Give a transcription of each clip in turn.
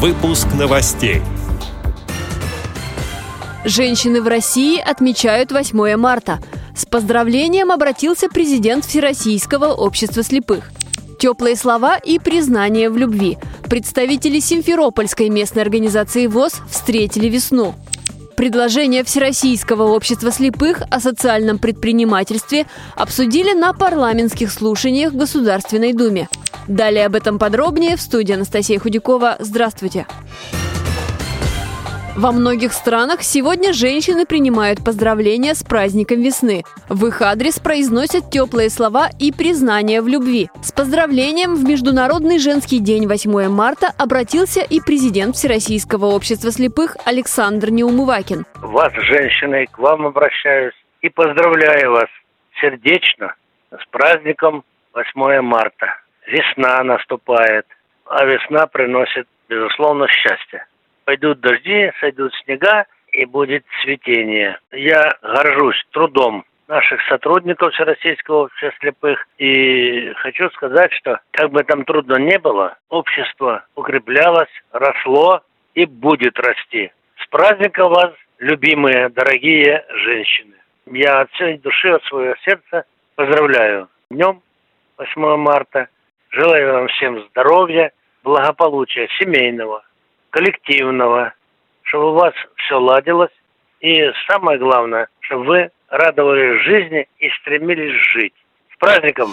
Выпуск новостей. Женщины в России отмечают 8 марта. С поздравлением обратился президент Всероссийского общества слепых. Теплые слова и признание в любви. Представители Симферопольской местной организации ВОЗ встретили весну. Предложение Всероссийского общества слепых о социальном предпринимательстве обсудили на парламентских слушаниях в Государственной Думе. Далее об этом подробнее в студии Анастасия Худякова. Здравствуйте! Во многих странах сегодня женщины принимают поздравления с праздником весны. В их адрес произносят теплые слова и признания в любви. С поздравлением в Международный женский день 8 марта обратился и президент Всероссийского общества слепых Александр Неумывакин. Вас, женщины, к вам обращаюсь и поздравляю вас сердечно с праздником 8 марта. Весна наступает, а весна приносит, безусловно, счастье пойдут дожди, сойдут снега и будет цветение. Я горжусь трудом наших сотрудников Всероссийского общества слепых. И хочу сказать, что как бы там трудно не было, общество укреплялось, росло и будет расти. С праздником вас, любимые, дорогие женщины. Я от всей души, от своего сердца поздравляю днем 8 марта. Желаю вам всем здоровья, благополучия семейного, коллективного, чтобы у вас все ладилось. И самое главное, чтобы вы радовались жизни и стремились жить. С праздником!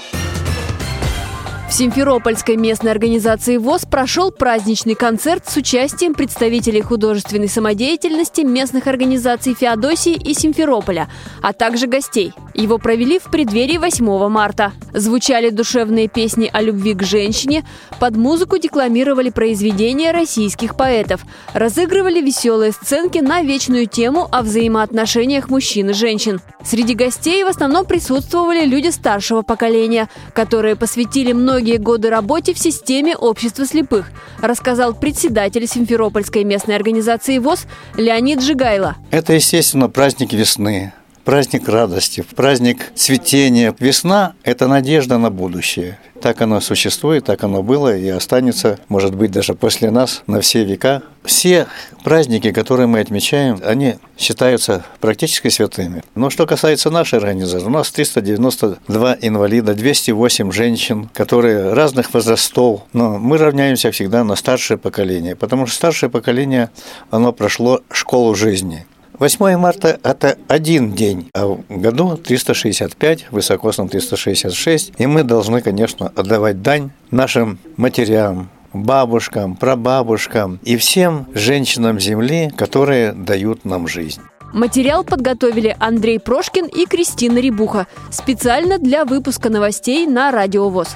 Симферопольской местной организации ВОЗ прошел праздничный концерт с участием представителей художественной самодеятельности местных организаций Феодосии и Симферополя, а также гостей. Его провели в преддверии 8 марта. Звучали душевные песни о любви к женщине, под музыку декламировали произведения российских поэтов, разыгрывали веселые сценки на вечную тему о взаимоотношениях мужчин и женщин. Среди гостей в основном присутствовали люди старшего поколения, которые посвятили многие годы работе в системе общества слепых, рассказал председатель Симферопольской местной организации ВОЗ Леонид Жигайло. Это, естественно, праздник весны праздник радости, праздник цветения. Весна – это надежда на будущее. Так оно существует, так оно было и останется, может быть, даже после нас на все века. Все праздники, которые мы отмечаем, они считаются практически святыми. Но что касается нашей организации, у нас 392 инвалида, 208 женщин, которые разных возрастов, но мы равняемся всегда на старшее поколение, потому что старшее поколение, оно прошло школу жизни – 8 марта – это один день, а в году 365, высокосном 366, и мы должны, конечно, отдавать дань нашим матерям, бабушкам, прабабушкам и всем женщинам Земли, которые дают нам жизнь. Материал подготовили Андрей Прошкин и Кристина Рибуха специально для выпуска новостей на Радиовоз.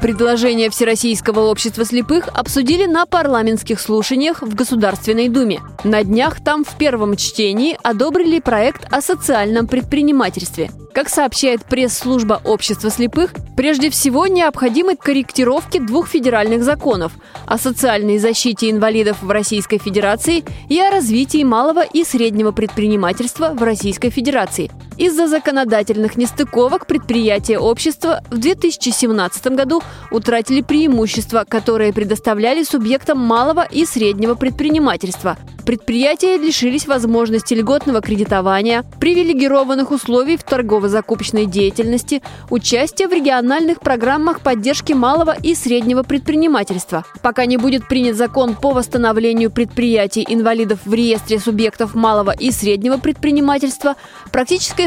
Предложение Всероссийского общества слепых обсудили на парламентских слушаниях в Государственной Думе. На днях там в первом чтении одобрили проект о социальном предпринимательстве. Как сообщает пресс-служба общества слепых, прежде всего необходимы корректировки двух федеральных законов о социальной защите инвалидов в Российской Федерации и о развитии малого и среднего предпринимательства в Российской Федерации. Из-за законодательных нестыковок предприятия общества в 2017 году утратили преимущества, которые предоставляли субъектам малого и среднего предпринимательства – Предприятия лишились возможности льготного кредитования, привилегированных условий в торгово-закупочной деятельности, участия в региональных программах поддержки малого и среднего предпринимательства. Пока не будет принят закон по восстановлению предприятий инвалидов в реестре субъектов малого и среднего предпринимательства,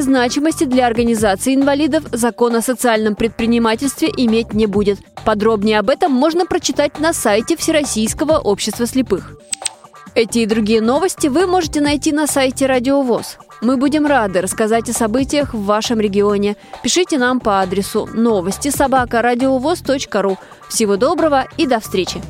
практической значимости для организации инвалидов закон о социальном предпринимательстве иметь не будет. Подробнее об этом можно прочитать на сайте Всероссийского общества слепых. Эти и другие новости вы можете найти на сайте Радио ВОЗ. Мы будем рады рассказать о событиях в вашем регионе. Пишите нам по адресу новости собака ру. Всего доброго и до встречи!